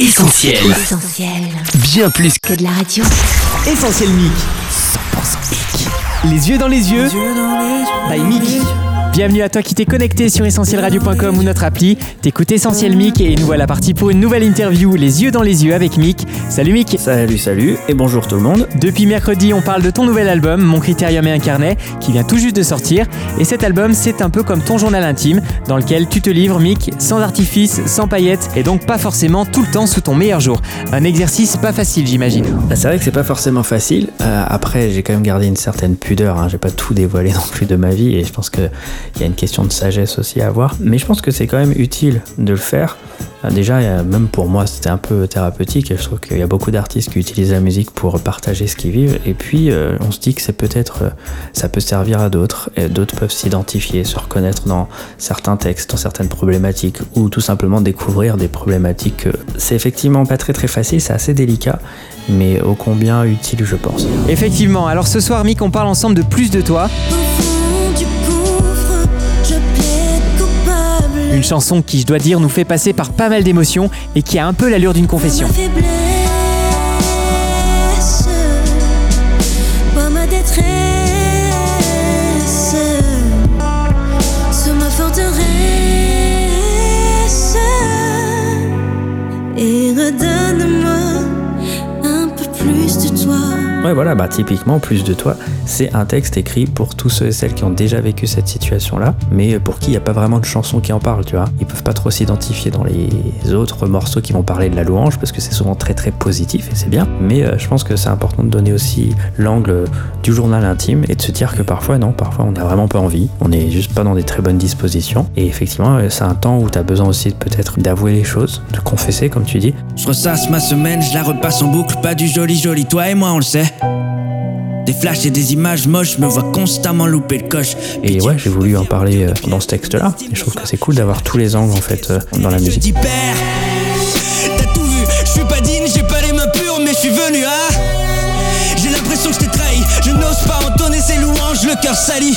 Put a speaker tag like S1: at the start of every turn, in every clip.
S1: Essentiel.
S2: Essentiel.
S1: Bien plus que
S2: de la radio.
S3: Essentiel Mic.
S1: 100% hic.
S3: Les yeux dans les yeux. By Mick.
S4: Bienvenue à toi qui t'es connecté sur essentielradio.com ou notre appli. T'écoutes Essentiel Mic et nous voilà partis pour une nouvelle interview, les yeux dans les yeux avec Mick. Salut Mick
S5: Salut, salut, et bonjour tout le monde.
S4: Depuis mercredi, on parle de ton nouvel album, Mon Critérium et un carnet, qui vient tout juste de sortir. Et cet album, c'est un peu comme ton journal intime, dans lequel tu te livres, Mick, sans artifice, sans paillettes, et donc pas forcément tout le temps sous ton meilleur jour. Un exercice pas facile, j'imagine.
S5: Bah, c'est vrai que c'est pas forcément facile. Euh, après, j'ai quand même gardé une certaine pudeur. Hein. J'ai pas tout dévoilé non plus de ma vie, et je pense qu'il y a une question de sagesse aussi à avoir. Mais je pense que c'est quand même utile de le faire. Euh, Déjà, même pour moi, c'était un peu thérapeutique. Je trouve qu'il y a beaucoup d'artistes qui utilisent la musique pour partager ce qu'ils vivent. Et puis, euh, on se dit que c'est peut-être, euh, ça peut servir à d'autres. Et d'autres peuvent s'identifier, se reconnaître dans certains textes, dans certaines problématiques, ou tout simplement découvrir des problématiques. que C'est effectivement pas très très facile, c'est assez délicat, mais ô combien utile, je pense.
S4: Effectivement, alors ce soir, Mick, on parle ensemble de plus de toi.
S6: Au fond du
S4: Une chanson qui, je dois dire, nous fait passer par pas mal d'émotions et qui a un peu l'allure d'une confession.
S6: Et redonne-moi un peu plus de toi.
S5: Ouais, voilà, bah typiquement, plus de toi, c'est un texte écrit pour tous ceux et celles qui ont déjà vécu cette situation-là, mais pour qui il n'y a pas vraiment de chanson qui en parle, tu vois. Ils peuvent pas trop s'identifier dans les autres morceaux qui vont parler de la louange, parce que c'est souvent très très positif, et c'est bien. Mais euh, je pense que c'est important de donner aussi l'angle du journal intime, et de se dire que parfois, non, parfois on n'a vraiment pas envie, on n'est juste pas dans des très bonnes dispositions, et effectivement, euh, c'est un temps où tu as besoin aussi peut-être d'avouer les choses, de confesser, comme tu dis,
S7: Je ressasse ma semaine, je la repasse en boucle, pas du joli joli, toi et moi on le sait. Des flashs et des images moches, je me vois constamment louper le coche.
S5: Et ouais, j'ai voulu en parler euh, dans ce texte-là. Et je trouve que c'est cool d'avoir tous les angles en fait euh, dans la
S7: Je
S5: musique.
S7: dis père, t'as tout vu, je suis pas digne, j'ai pas les mains pures, mais je suis venu à. J'ai l'impression que je t'ai trahi, je n'ose pas entonner ces louanges, le cœur sali.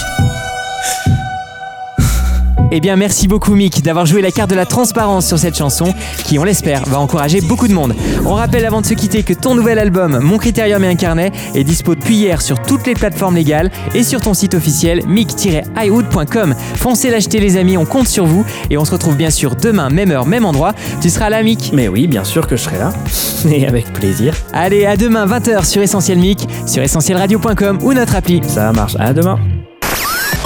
S4: Eh bien, merci beaucoup, Mick, d'avoir joué la carte de la transparence sur cette chanson, qui, on l'espère, va encourager beaucoup de monde. On rappelle avant de se quitter que ton nouvel album, Mon Critérium et un carnet, est dispo depuis hier sur toutes les plateformes légales et sur ton site officiel mick-highwood.com. Foncez l'acheter, les amis, on compte sur vous et on se retrouve bien sûr demain, même heure, même endroit. Tu seras là, Mick?
S5: Mais oui, bien sûr que je serai là. Et avec plaisir.
S4: Allez, à demain, 20h sur Essentiel Mick, sur essentielradio.com ou notre appli.
S5: Ça marche. À demain.